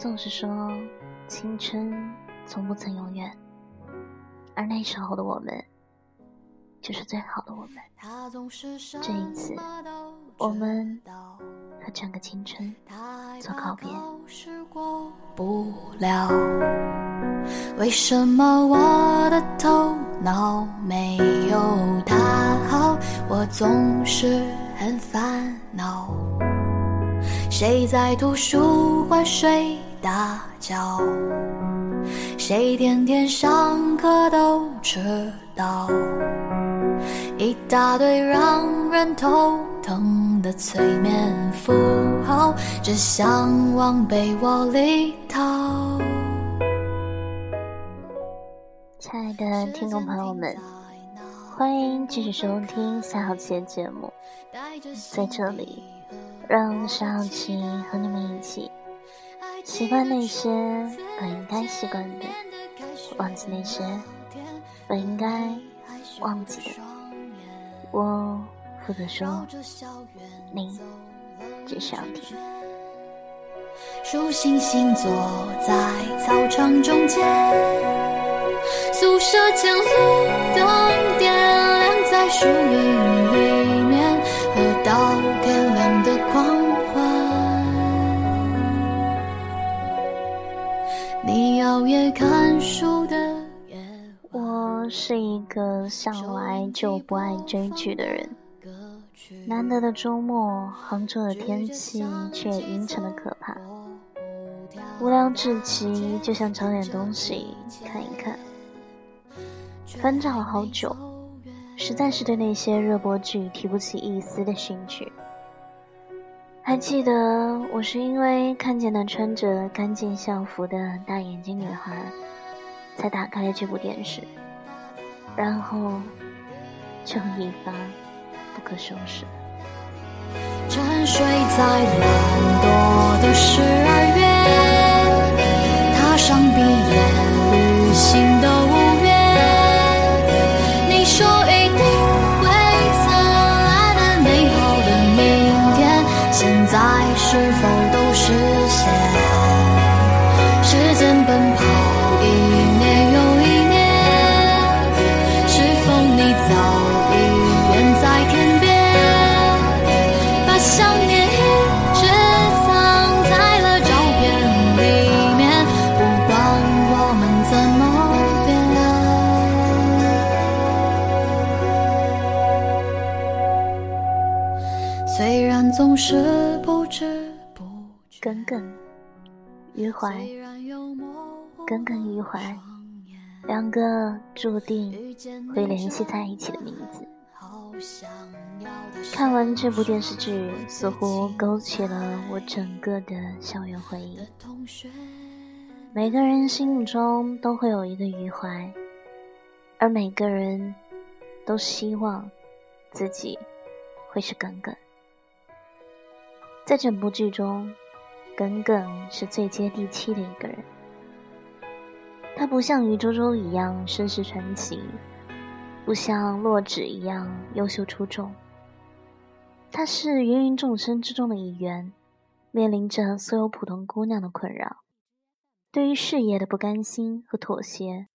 总是说青春从不曾永远，而那时候的我们，就是最好的我们。这一次，我们和整个青春做告别。不了，为什么我的头脑没有他好？我总是很烦恼。谁在图书馆睡大叫？谁天天上课都迟到？一大堆让人头疼的催眠符号，只想往被窝里逃。亲爱的听众朋友们，欢迎继续收听三号期的节目，在这里。让沙小琪和你们一起习惯那些本应该习惯的，忘记那些本应该忘记的。我负责说，你只需要听。数星星坐在操场中间，宿舍前路灯点亮在树荫向来就不爱追剧的人。难得的周末，杭州的天气却阴沉的可怕。无聊至极，就想找点东西看一看。翻找了好久，实在是对那些热播剧提不起一丝的兴趣。还记得我是因为看见那穿着干净校服的大眼睛女孩，才打开了这部电视，然后就一发不可收拾。沉睡在懒惰的十二月，踏上耿耿于怀，耿耿于怀，两个注定会联系在一起的名字。看完这部电视剧，似乎勾起了我整个的校园回忆。每个人心目中都会有一个余淮，而每个人都希望自己会是耿耿。在整部剧中，耿耿是最接地气的一个人。他不像余周周一样身世传奇，不像洛枳一样优秀出众。他是芸芸众生之中的一员，面临着所有普通姑娘的困扰：对于事业的不甘心和妥协，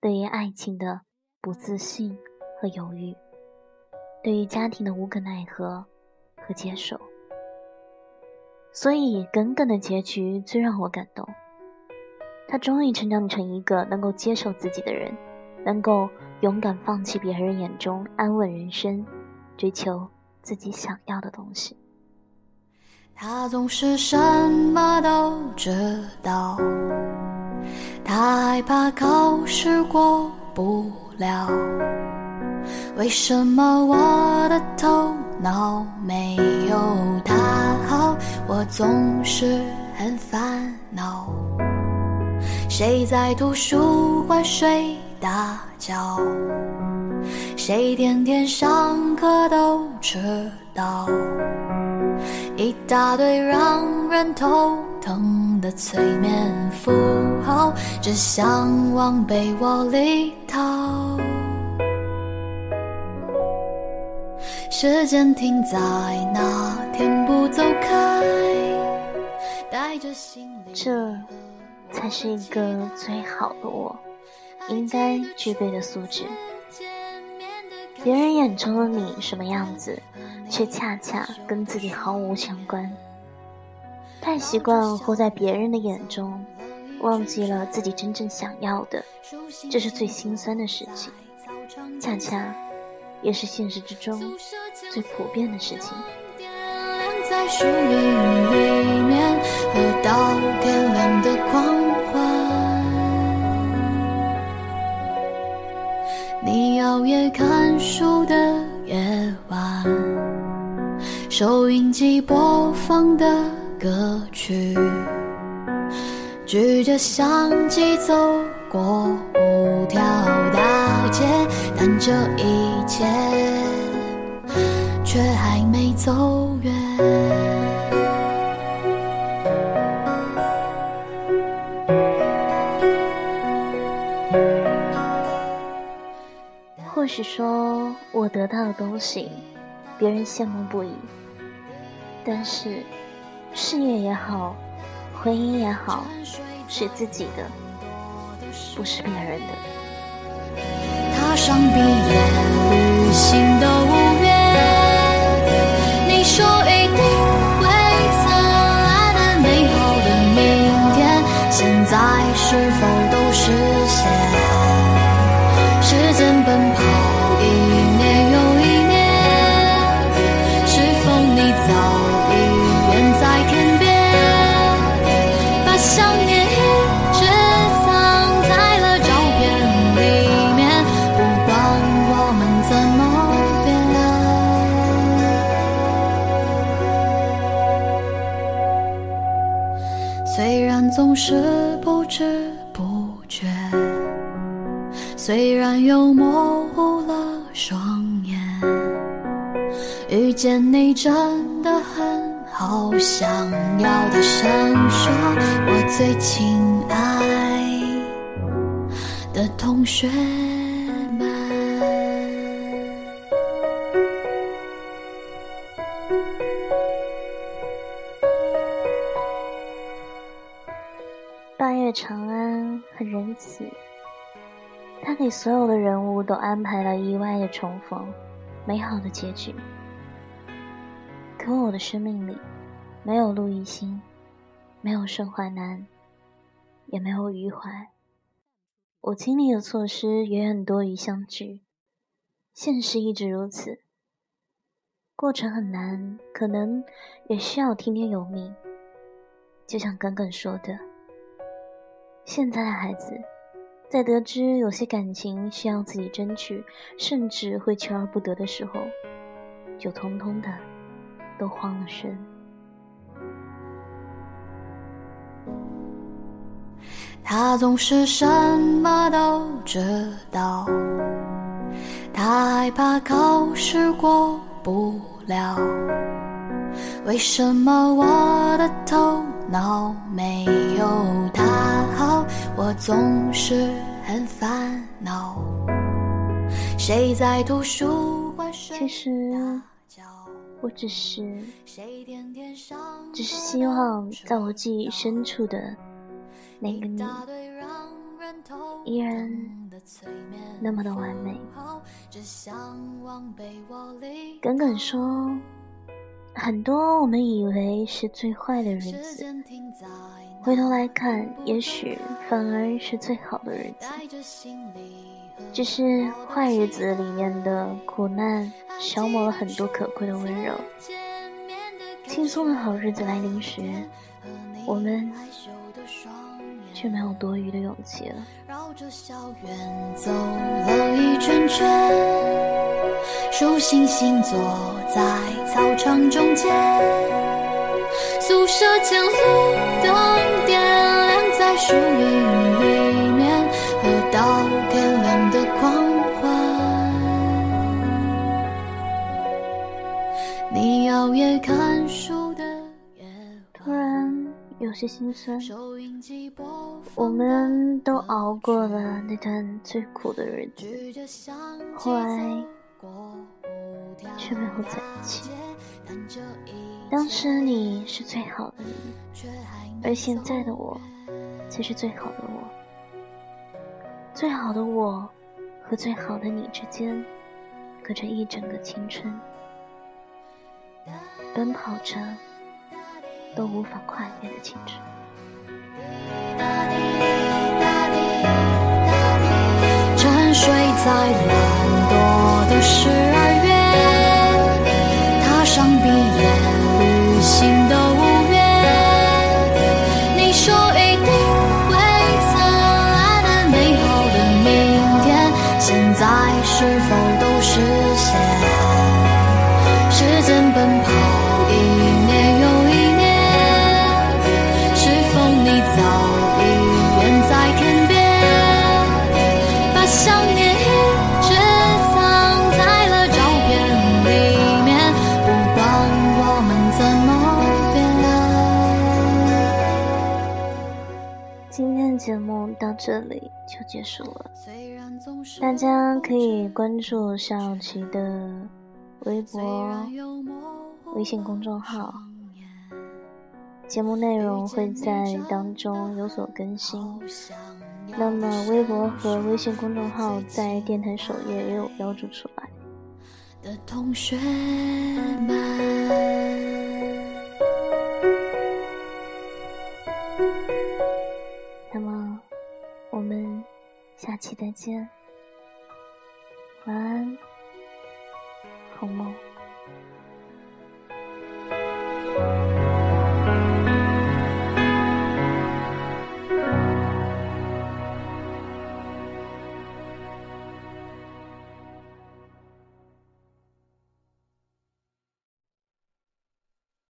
对于爱情的不自信和犹豫，对于家庭的无可奈何和接受。所以，耿耿的结局最让我感动。他终于成长成一个能够接受自己的人，能够勇敢放弃别人眼中安稳人生，追求自己想要的东西。他总是什么都知道，他害怕考试过不了。为什么我的头脑没有他？我总是很烦恼。谁在图书馆睡大觉？谁天天上课都迟到？一大堆让人头疼的催眠符号，只想往被窝里逃。时间停在那天不走开，这才是一个最好的我应该具备的素质。别人眼中的你什么样子，却恰恰跟自己毫无相关。太习惯活在别人的眼中，忘记了自己真正想要的，这是最心酸的事情，恰恰也是现实之中最普遍的事情。在树荫里面，喝到天亮的狂欢。你熬夜看书的夜晚，收音机播放的歌曲，举着相机走过五条，但这一切却还没走远。或许说我得到的东西，别人羡慕不已。但是，事业也好，婚姻也好，是自己的，不是别人的。踏上毕业旅行的五月，你说一定会灿烂的美好的明天，现在是否都实现？时间奔跑。虽然总是不知不觉，虽然又模糊了双眼，遇见你真的很好，想要大声说，我最亲爱的同学。长安很仁慈，他给所有的人物都安排了意外的重逢，美好的结局。可我的生命里，没有陆一星，没有盛淮南，也没有余淮。我经历的措施远远多于相聚，现实一直如此。过程很难，可能也需要听天由命。就像耿耿说的。现在的孩子，在得知有些感情需要自己争取，甚至会求而不得的时候，就通通的都慌了神。他总是什么都知道，他害怕考试过不了。为什么我的头脑没？总是很烦恼。谁在图书馆其实，我只是，只是希望在我记忆深处的那个你，依然那么的完美。耿耿说。很多我们以为是最坏的日子，回头来看，也许反而是最好的日子。只是坏日子里面的苦难，消磨了很多可贵的温柔。轻松的好日子来临时，我们却没有多余的勇气了。绕着校园走了一圈圈。数星星坐在操场中间，宿舍前路灯点亮在树荫里面，喝到天亮的狂欢。你熬夜看书有些心酸。我们都熬过了那段最苦的日子，后来。却没有在一起。当时你是最好的你，而现在的我，才是最好的我。最好的我和最好的你之间，隔着一整个青春，奔跑着都无法跨越的青春。沉睡在懒惰的时这里就结束了，大家可以关注小琪的微博、微信公众号，节目内容会在当中有所更新。那么，微博和微信公众号在电台首页也有标注出来。的同学们。期再见，晚安，好梦。